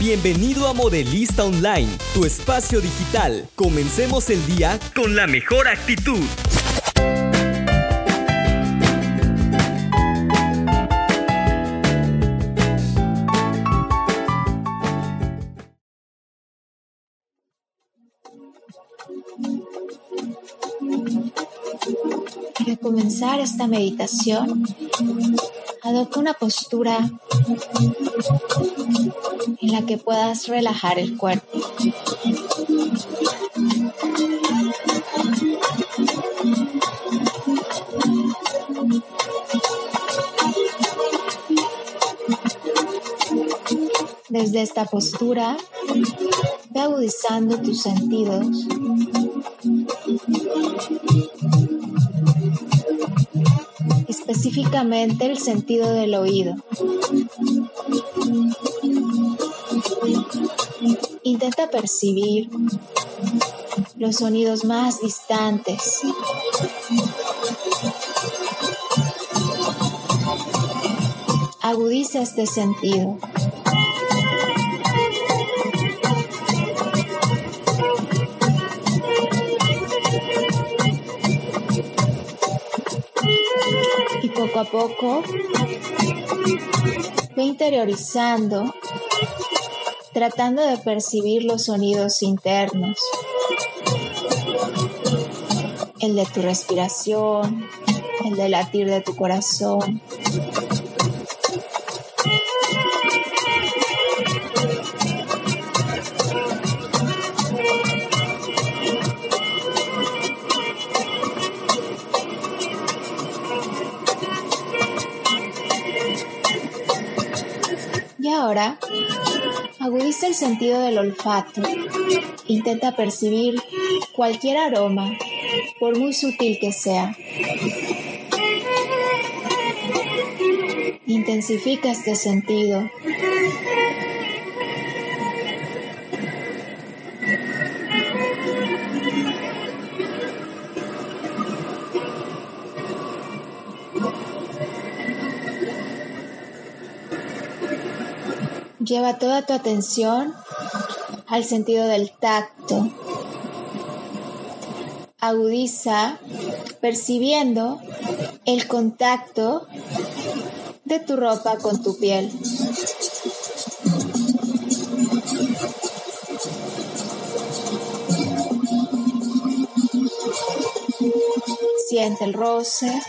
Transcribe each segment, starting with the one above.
Bienvenido a Modelista Online, tu espacio digital. Comencemos el día con la mejor actitud. Para comenzar esta meditación, adopta una postura en la que puedas relajar el cuerpo. Desde esta postura, ve agudizando tus sentidos el sentido del oído. Intenta percibir los sonidos más distantes. Agudiza este sentido. A poco ve interiorizando, tratando de percibir los sonidos internos, el de tu respiración, el de latir de tu corazón. Ahora, agudiza el sentido del olfato. Intenta percibir cualquier aroma, por muy sutil que sea. Intensifica este sentido Lleva toda tu atención al sentido del tacto. Agudiza percibiendo el contacto de tu ropa con tu piel. Siente el roce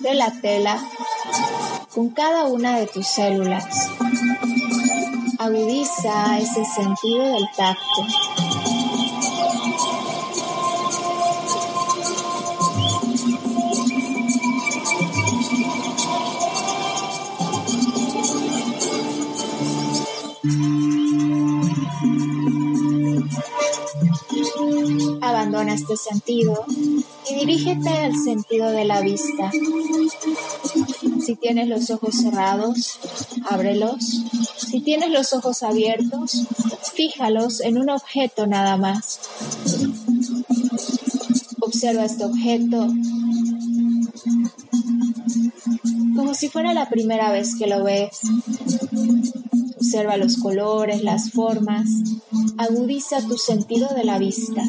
de la tela con cada una de tus células agudiza ese sentido del tacto. Abandona este sentido y dirígete al sentido de la vista. Si tienes los ojos cerrados, ábrelos si tienes los ojos abiertos, fíjalos en un objeto nada más. Observa este objeto como si fuera la primera vez que lo ves. Observa los colores, las formas. Agudiza tu sentido de la vista.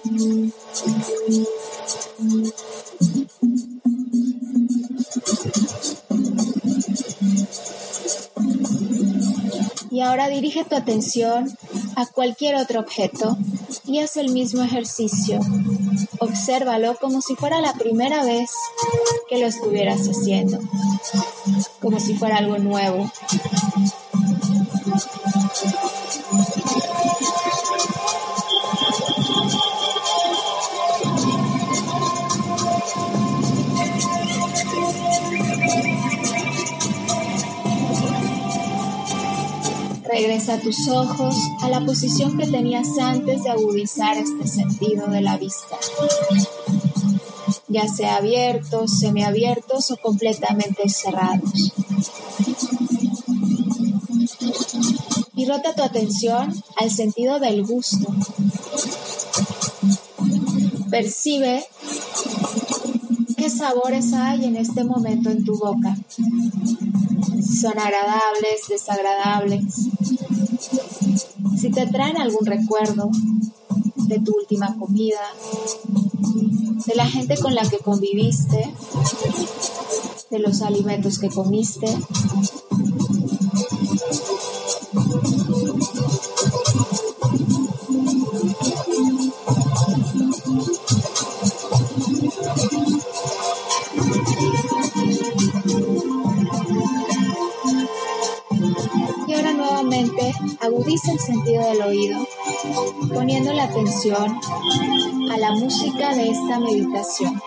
Y ahora dirige tu atención a cualquier otro objeto y haz el mismo ejercicio. Obsérvalo como si fuera la primera vez que lo estuvieras haciendo, como si fuera algo nuevo. Tus ojos a la posición que tenías antes de agudizar este sentido de la vista, ya sea abiertos, semiabiertos o completamente cerrados. Y rota tu atención al sentido del gusto. Percibe qué sabores hay en este momento en tu boca. Son agradables, desagradables Si te traen algún recuerdo de tu última comida, de la gente con la que conviviste, de los alimentos que comiste, el sentido del oído, poniendo la atención a la música de esta meditación.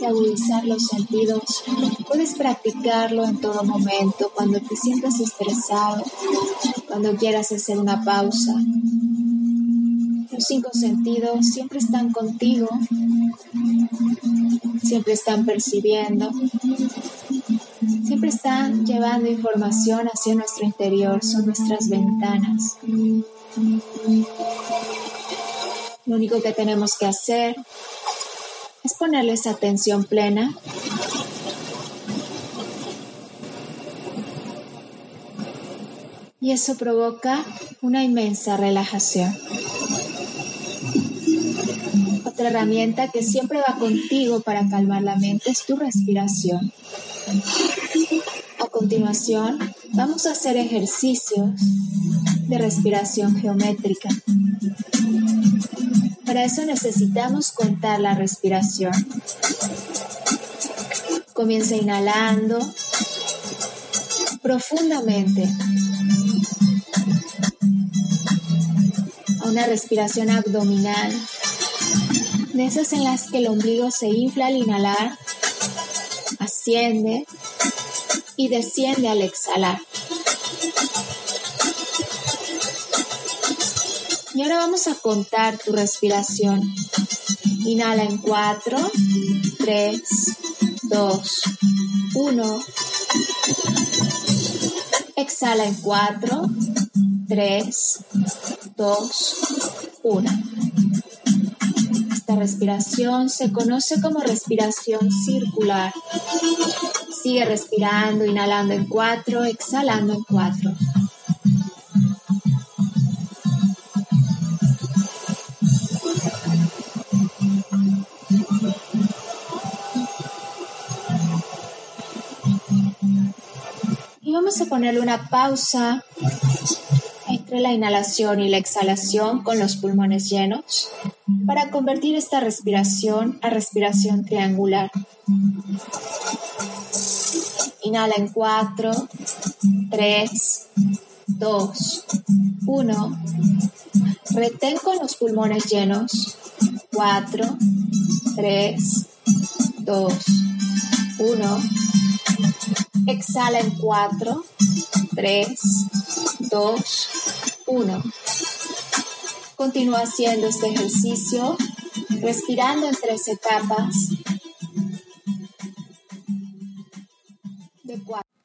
De agudizar los sentidos. Puedes practicarlo en todo momento, cuando te sientas estresado, cuando quieras hacer una pausa. Los cinco sentidos siempre están contigo, siempre están percibiendo, siempre están llevando información hacia nuestro interior, son nuestras ventanas. Lo único que tenemos que hacer es ponerles atención plena. Y eso provoca una inmensa relajación. Otra herramienta que siempre va contigo para calmar la mente es tu respiración. A continuación, vamos a hacer ejercicios de respiración geométrica. Para eso necesitamos contar la respiración. Comienza inhalando profundamente. A una respiración abdominal, de esas en las que el ombligo se infla al inhalar, asciende y desciende al exhalar. Y ahora vamos a contar tu respiración. Inhala en 4, 3, 2, 1. Exhala en 4, 3, 2, 1. Esta respiración se conoce como respiración circular. Sigue respirando, inhalando en 4, exhalando en 4. Vamos a ponerle una pausa entre la inhalación y la exhalación con los pulmones llenos para convertir esta respiración a respiración triangular. Inhala en 4, 3, 2, 1. Retén con los pulmones llenos. 4, 3, 2, 1. Exhala en 4, 3, 2, 1. Continúa haciendo este ejercicio, respirando en tres etapas de 4.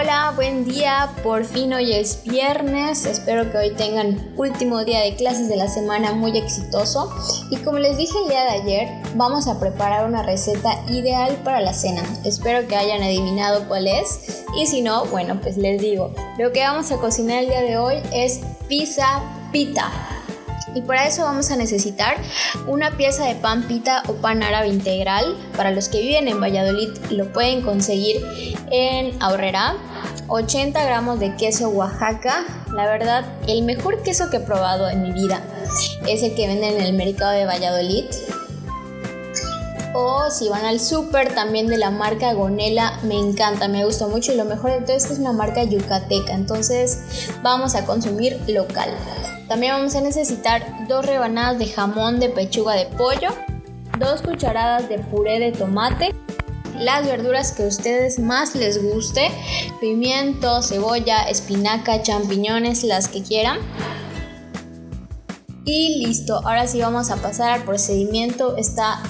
Hola, buen día. Por fin hoy es viernes. Espero que hoy tengan último día de clases de la semana muy exitoso. Y como les dije el día de ayer, vamos a preparar una receta ideal para la cena. Espero que hayan adivinado cuál es. Y si no, bueno, pues les digo. Lo que vamos a cocinar el día de hoy es pizza pita. Y para eso vamos a necesitar una pieza de pan pita o pan árabe integral. Para los que viven en Valladolid lo pueden conseguir en Ahorrera. 80 gramos de queso Oaxaca. La verdad, el mejor queso que he probado en mi vida es el que venden en el mercado de Valladolid. O si van al súper también de la marca Gonela, me encanta, me gusta mucho y lo mejor de todo es que es una marca yucateca, entonces vamos a consumir local. También vamos a necesitar dos rebanadas de jamón de pechuga de pollo, dos cucharadas de puré de tomate, las verduras que a ustedes más les guste, pimiento, cebolla, espinaca, champiñones, las que quieran. Y listo, ahora sí vamos a pasar al procedimiento, está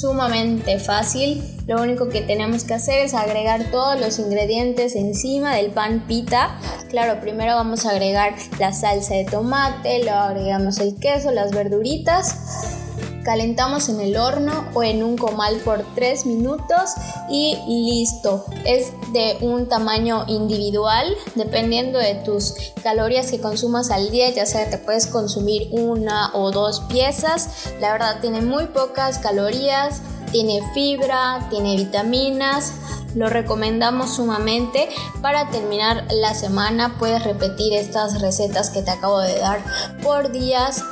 sumamente fácil. Lo único que tenemos que hacer es agregar todos los ingredientes encima del pan pita. Claro, primero vamos a agregar la salsa de tomate, luego agregamos el queso, las verduritas calentamos en el horno o en un comal por 3 minutos y listo. Es de un tamaño individual, dependiendo de tus calorías que consumas al día, ya sea te puedes consumir una o dos piezas. La verdad tiene muy pocas calorías, tiene fibra, tiene vitaminas. Lo recomendamos sumamente. Para terminar la semana puedes repetir estas recetas que te acabo de dar por días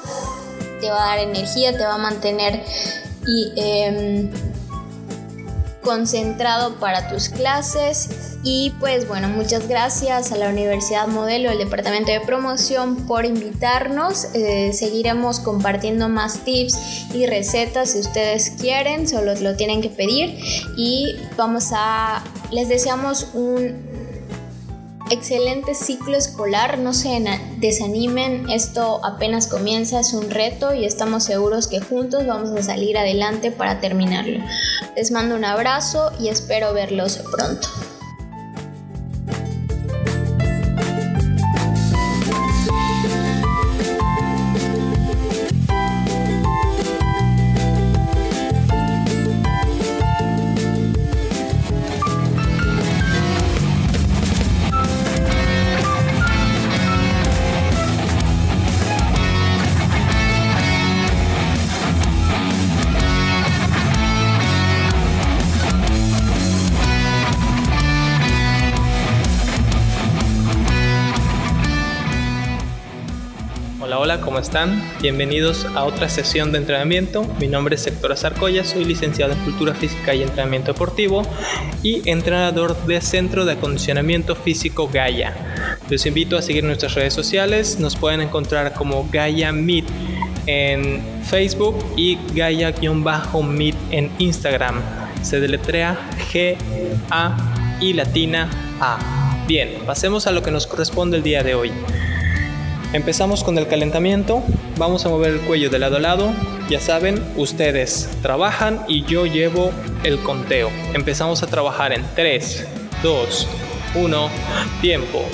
te va a dar energía, te va a mantener y, em, concentrado para tus clases. Y pues bueno, muchas gracias a la Universidad Modelo, el Departamento de Promoción por invitarnos. Eh, seguiremos compartiendo más tips y recetas si ustedes quieren, solo lo tienen que pedir. Y vamos a, les deseamos un excelente ciclo escolar, no se desanimen, esto apenas comienza, es un reto y estamos seguros que juntos vamos a salir adelante para terminarlo. Les mando un abrazo y espero verlos pronto. ¿Cómo están? Bienvenidos a otra sesión de entrenamiento. Mi nombre es Héctor Azarcoya, soy licenciado en Cultura Física y Entrenamiento Deportivo y entrenador de Centro de Acondicionamiento Físico Gaia. Los invito a seguir nuestras redes sociales, nos pueden encontrar como Gaia Meet en Facebook y Gaia-Meet en Instagram. Se deletrea G A y latina A. Bien, pasemos a lo que nos corresponde el día de hoy. Empezamos con el calentamiento, vamos a mover el cuello de lado a lado, ya saben, ustedes trabajan y yo llevo el conteo. Empezamos a trabajar en 3, 2, 1, tiempo,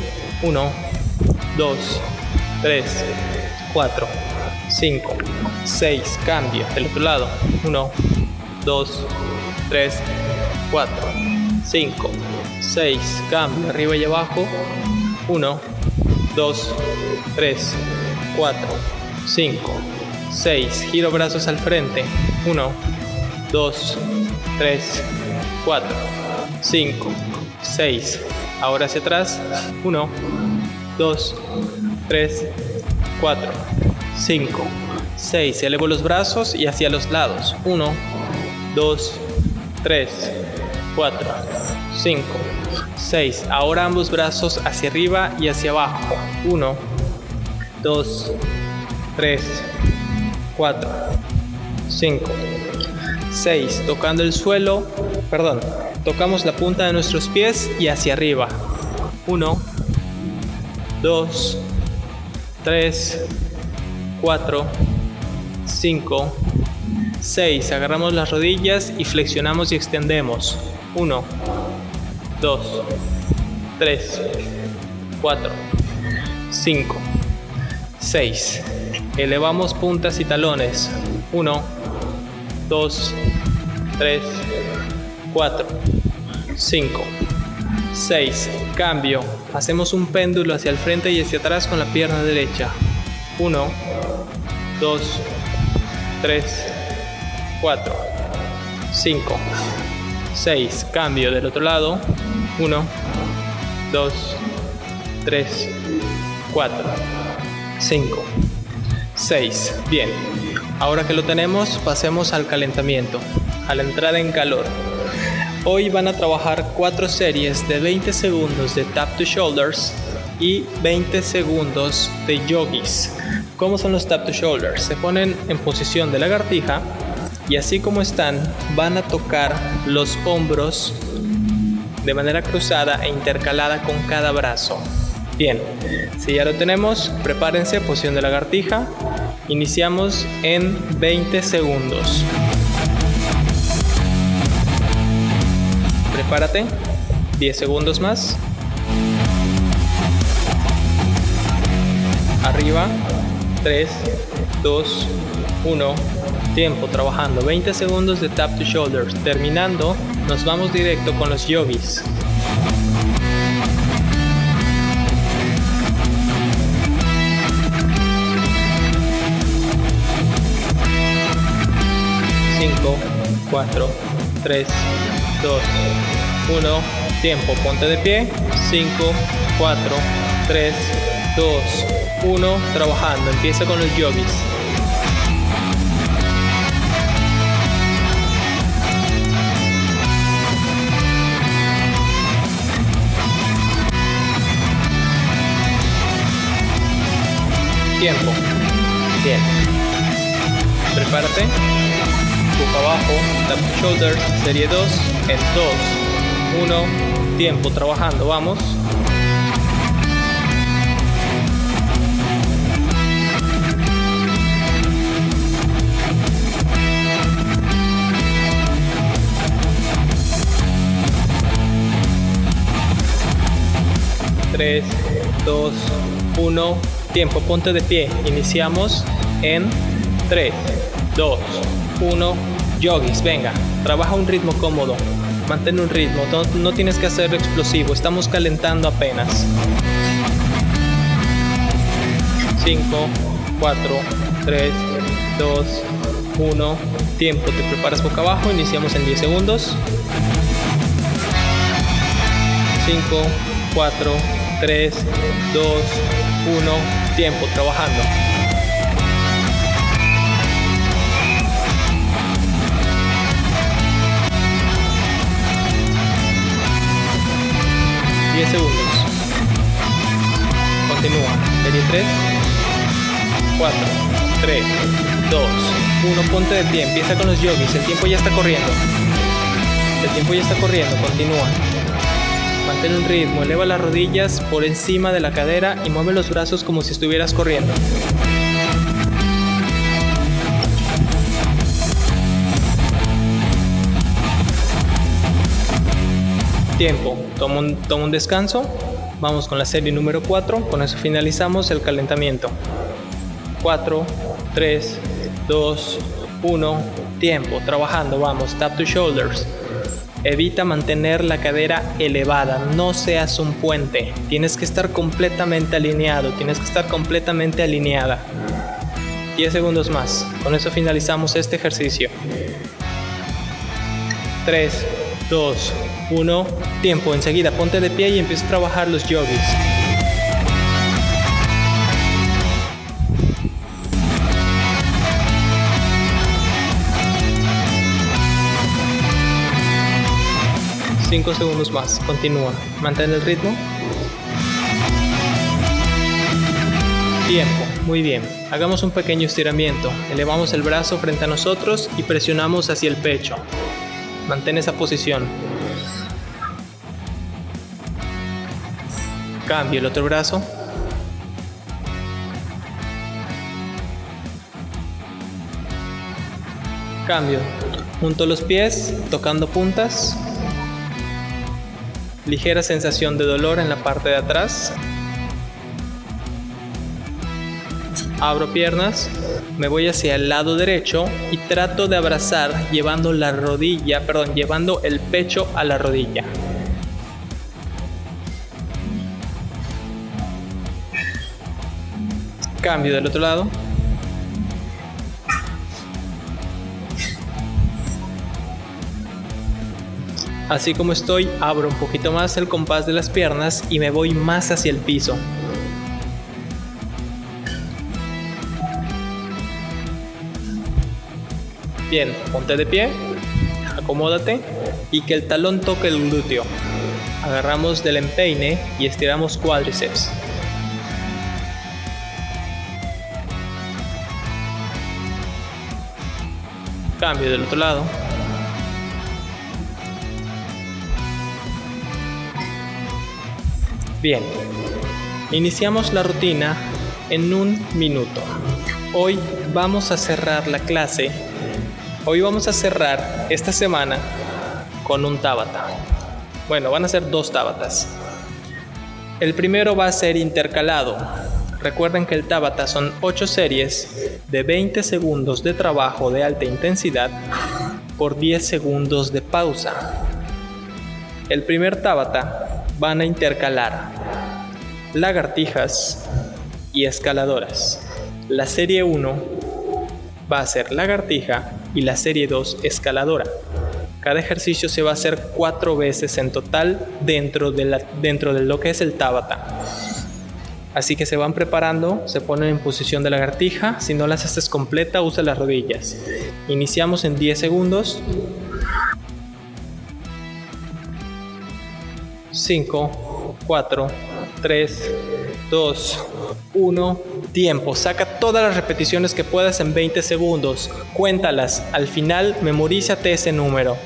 1, 2, 3, 4, 5, 6, cambio, del otro lado, 1, 2, 3, 4, 5, 6, cambio, arriba y abajo, 1, 2, 3, 4, 5, 6. Giro brazos al frente. 1, 2, 3, 4, 5, 6. Ahora hacia atrás. 1, 2, 3, 4, 5, 6. Elevo los brazos y hacia los lados. 1, 2, 3, 4, 5, 6. Ahora ambos brazos hacia arriba y hacia abajo. 1, 2, 3, 4, 5, 6. Tocando el suelo, perdón, tocamos la punta de nuestros pies y hacia arriba. 1, 2, 3, 4, 5, 6. Agarramos las rodillas y flexionamos y extendemos. 1, 2, 3, 4, 5, 6. Elevamos puntas y talones. 1, 2, 3, 4, 5, 6. Cambio. Hacemos un péndulo hacia el frente y hacia atrás con la pierna derecha. 1, 2, 3, 4, 5, 6. Cambio del otro lado. 1, 2, 3, 4, 5, 6. Bien, ahora que lo tenemos, pasemos al calentamiento, a la entrada en calor. Hoy van a trabajar cuatro series de 20 segundos de tap to shoulders y 20 segundos de yogis. ¿Cómo son los tap to shoulders? Se ponen en posición de lagartija y así como están van a tocar los hombros de manera cruzada e intercalada con cada brazo. Bien, si ya lo tenemos, prepárense, posición de lagartija. Iniciamos en 20 segundos. Prepárate, 10 segundos más. Arriba, 3, 2, 1. Tiempo trabajando 20 segundos de tap to shoulders. Terminando, nos vamos directo con los yogis. Cinco, cuatro, tres, dos, uno. Tiempo, ponte de pie. 5, 4, 3, 2, 1. Trabajando. Empieza con los yogis. Tiempo. Bien. Prepárate. Boca abajo. Tap shoulders. Serie 2. En 2. 1. Tiempo. Trabajando. Vamos. Tres, dos, uno. Tiempo, ponte de pie. Iniciamos en 3, 2, 1. Yogis, venga. Trabaja un ritmo cómodo. Mantén un ritmo. No, no tienes que hacerlo explosivo. Estamos calentando apenas. 5, 4, 3, 2, 1. Tiempo. Te preparas boca abajo. Iniciamos en 10 segundos. 5, 4, 3, 2, 1, tiempo, trabajando. Diez segundos. Continúa. Serie 3, 4, 3, 2, 1. Ponte de pie. Empieza con los yogis. El tiempo ya está corriendo. El tiempo ya está corriendo. Continúa. Mantén un ritmo, eleva las rodillas por encima de la cadera y mueve los brazos como si estuvieras corriendo. Tiempo, toma un, toma un descanso. Vamos con la serie número 4. Con eso finalizamos el calentamiento. 4, 3, 2, 1. Tiempo, trabajando. Vamos, tap to shoulders. Evita mantener la cadera elevada, no seas un puente. Tienes que estar completamente alineado, tienes que estar completamente alineada. 10 segundos más. Con eso finalizamos este ejercicio. 3, 2, 1. Tiempo. Enseguida ponte de pie y empieza a trabajar los yogis. Cinco segundos más. Continúa. Mantén el ritmo. Tiempo. Muy bien. Hagamos un pequeño estiramiento. Elevamos el brazo frente a nosotros y presionamos hacia el pecho. Mantén esa posición. Cambio el otro brazo. Cambio. Junto los pies, tocando puntas. Ligera sensación de dolor en la parte de atrás. Abro piernas, me voy hacia el lado derecho y trato de abrazar llevando la rodilla, perdón, llevando el pecho a la rodilla. Cambio del otro lado. Así como estoy, abro un poquito más el compás de las piernas y me voy más hacia el piso. Bien, ponte de pie, acomódate y que el talón toque el glúteo. Agarramos del empeine y estiramos cuádriceps. Cambio del otro lado. Bien, iniciamos la rutina en un minuto. Hoy vamos a cerrar la clase. Hoy vamos a cerrar esta semana con un tabata. Bueno, van a ser dos tabatas. El primero va a ser intercalado. Recuerden que el Tabata son 8 series de 20 segundos de trabajo de alta intensidad por 10 segundos de pausa. El primer Tabata van a intercalar lagartijas y escaladoras. La serie 1 va a ser lagartija y la serie 2 escaladora. Cada ejercicio se va a hacer cuatro veces en total dentro de, dentro de lo que es el Tabata. Así que se van preparando, se ponen en posición de lagartija. Si no las haces completa, usa las rodillas. Iniciamos en 10 segundos. 5, 4, 3, 2, 1. Tiempo. Saca todas las repeticiones que puedas en 20 segundos. Cuéntalas. Al final, memorízate ese número.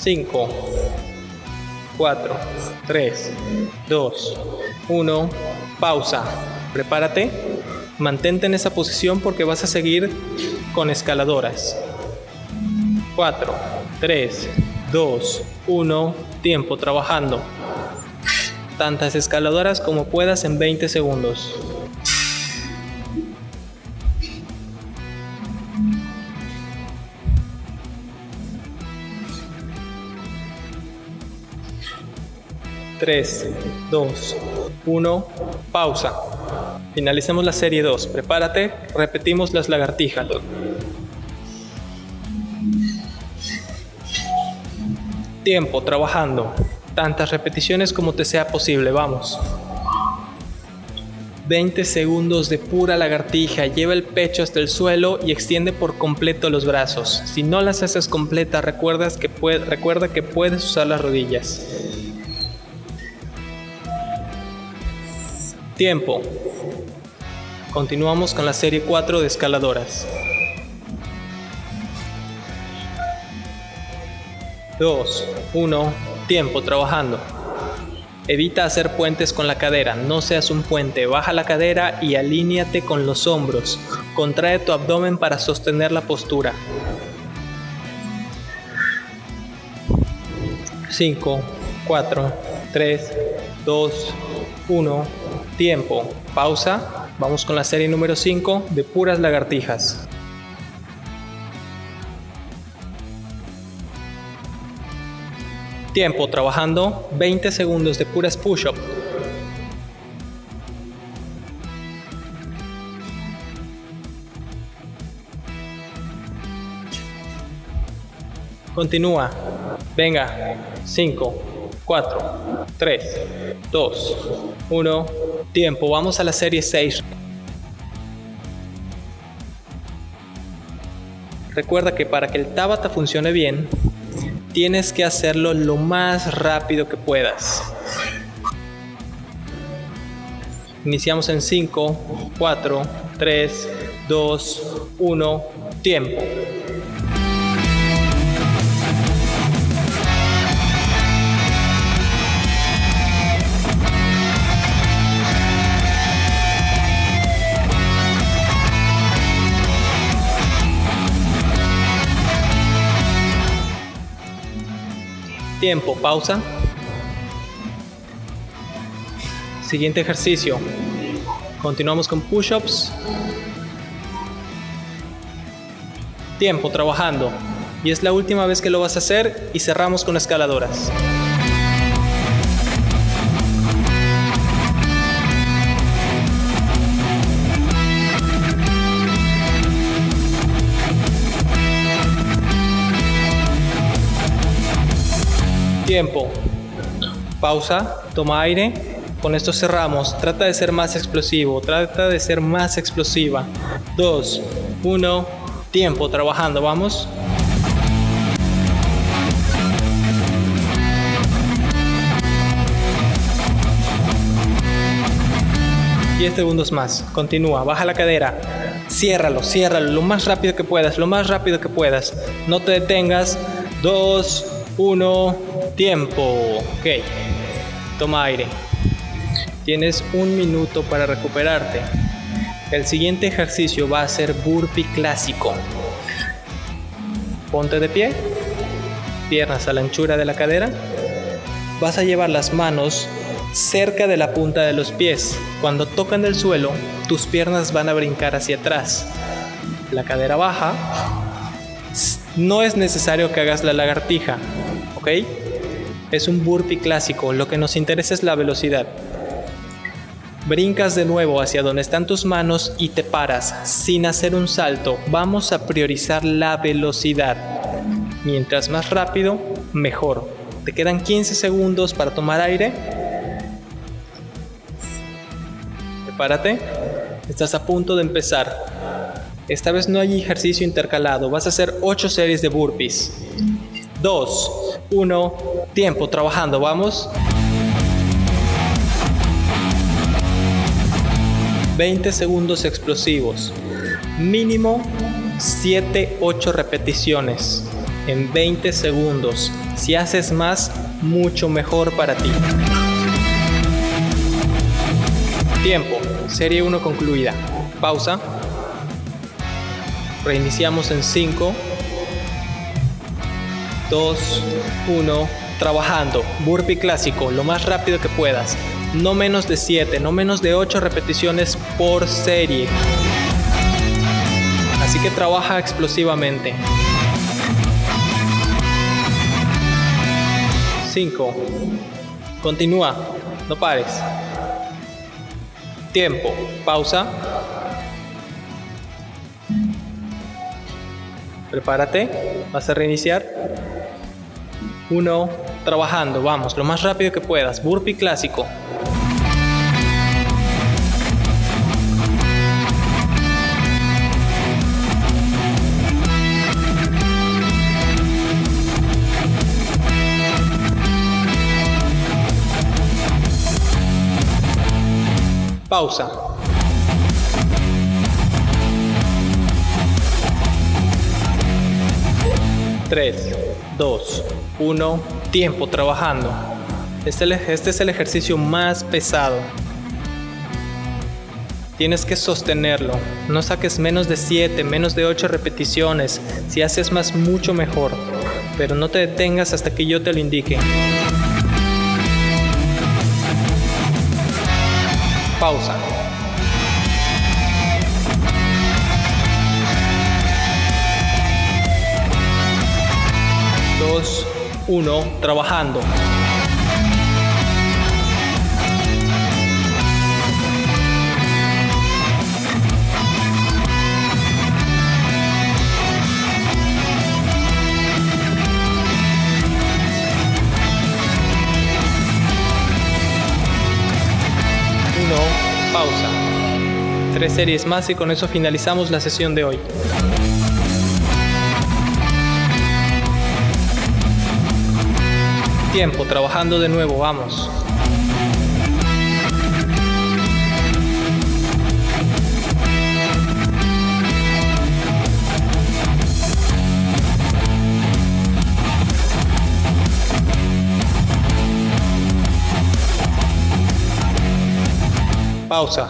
5, 4, 3, 2, 1, pausa. Prepárate, mantente en esa posición porque vas a seguir con escaladoras. 4, 3, 2, 1, tiempo trabajando. Tantas escaladoras como puedas en 20 segundos. 3, 2, 1, pausa. Finalicemos la serie 2. Prepárate, repetimos las lagartijas. Tiempo, trabajando. Tantas repeticiones como te sea posible, vamos. 20 segundos de pura lagartija, lleva el pecho hasta el suelo y extiende por completo los brazos. Si no las haces completas, recuerda que, puedes usar las rodillas. Tiempo. Continuamos con la serie 4 de escaladoras. 2, 1, tiempo trabajando. Evita hacer puentes con la cadera, no seas un puente, baja la cadera y alíñate con los hombros. Contrae tu abdomen para sostener la postura. 5, 4, 3, 2, 1, Tiempo. Pausa. Vamos con la serie número 5 de puras lagartijas. Tiempo trabajando 20 segundos de puras push-up. Continúa. Venga. 5, 4, 3, 2, 1. Tiempo, vamos a la serie 6. Recuerda que para que el Tabata funcione bien, tienes que hacerlo lo más rápido que puedas. Iniciamos en 5, 4, 3, 2, 1, tiempo. Tiempo, pausa. Siguiente ejercicio. Continuamos con push-ups. Tiempo, trabajando. Y es la última vez que lo vas a hacer y cerramos con escaladoras. Tiempo. Pausa, toma aire. Con esto cerramos. Trata de ser más explosivo. Trata de ser más explosiva. Dos, uno, tiempo. Trabajando. Vamos. 10 segundos más. Continúa. Baja la cadera. Ciérralo, ciérralo lo más rápido que puedas, lo más rápido que puedas. No te detengas. 2, 1, tiempo. Ok. Toma aire. Tienes un minuto para recuperarte. El siguiente ejercicio va a ser burpee clásico. Ponte de pie, piernas a la anchura de la cadera. Vas a llevar las manos cerca de la punta de los pies. Cuando tocan el suelo, tus piernas van a brincar hacia atrás. La cadera baja. No es necesario que hagas la lagartija, Es un burpee clásico, lo que nos interesa es la velocidad. Brincas de nuevo hacia donde están tus manos y te paras sin hacer un salto. Vamos a priorizar la velocidad. Mientras más rápido, mejor. Te quedan 15 segundos para tomar aire Prepárate. Estás a punto de empezar. Esta vez no hay ejercicio intercalado. Vas a hacer 8 series de burpees. 2, 1, tiempo, trabajando. Vamos. 20 segundos explosivos. Mínimo 7, 8 repeticiones en 20 segundos. Si haces más, mucho mejor para ti. Tiempo. Serie 1 concluida. Pausa. Reiniciamos en 5, 2, 1. Trabajando. Burpee clásico, lo más rápido que puedas. No menos de 7, no menos de 8 repeticiones por serie. Así que trabaja explosivamente. 5. Continúa, no pares. Tiempo. Pausa. Prepárate. Vas a reiniciar. Uno. Trabajando. Vamos. Lo más rápido que puedas. Burpee clásico. Pausa. Tres, dos, uno, tiempo trabajando. Este, este es el ejercicio más pesado. Tienes que sostenerlo. No saques menos de 7, menos de 8 repeticiones. Si haces más, mucho mejor. Pero no te detengas hasta que yo te lo indique. Pausa. Uno, trabajando. pausa. Tres series más y con eso finalizamos la sesión de hoy. Tiempo, trabajando de nuevo, vamos. Pausa.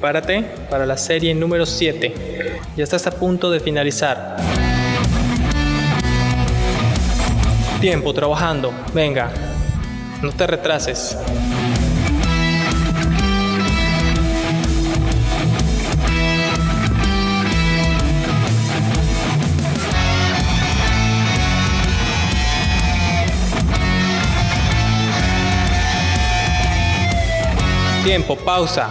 Párate para la serie número 7. Ya estás a punto de finalizar. Tiempo trabajando. Venga. No te retrases. Tiempo, pausa.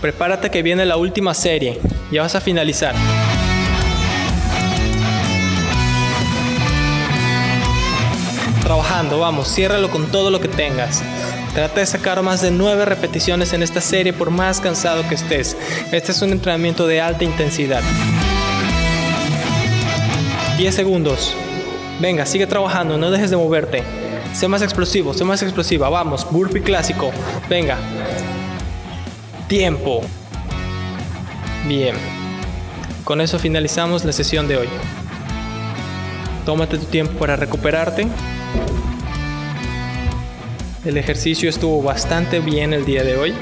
Prepárate que viene la última serie. Ya vas a finalizar. Trabajando, vamos, ciérralo con todo lo que tengas. Trata de sacar más de 9 repeticiones en esta serie por más cansado que estés. Este es un entrenamiento de alta intensidad. 10 segundos. Venga, sigue trabajando, no dejes de moverte. Sé más explosivo, sé más explosiva. Vamos, burpee clásico. Venga. tiempo. Bien, con eso finalizamos la sesión de hoy. Tómate tu tiempo para recuperarte. El ejercicio estuvo bastante bien el día de hoy.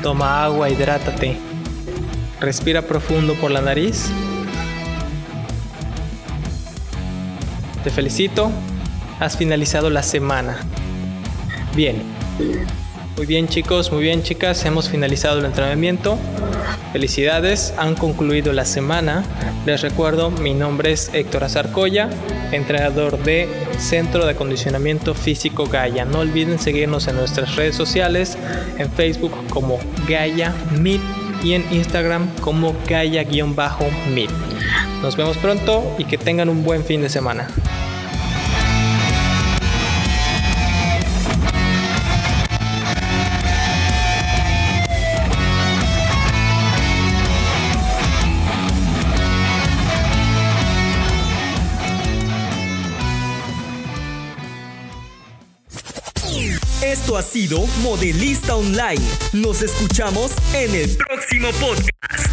Toma agua, hidrátate. Respira profundo por la nariz. Te felicito. Has finalizado la semana. Bien. Muy bien chicos, muy bien chicas, hemos finalizado el entrenamiento. Felicidades, han concluido la semana. Les recuerdo, mi nombre es Héctor Azarcoya, entrenador de Centro de Acondicionamiento Físico Gaia. No olviden seguirnos en nuestras redes sociales, en Facebook como Gaia Meet y en Instagram como Gaia-Meet. Nos vemos pronto y que tengan un buen fin de semana. Ha sido Modelista Online. Nos escuchamos en el próximo podcast.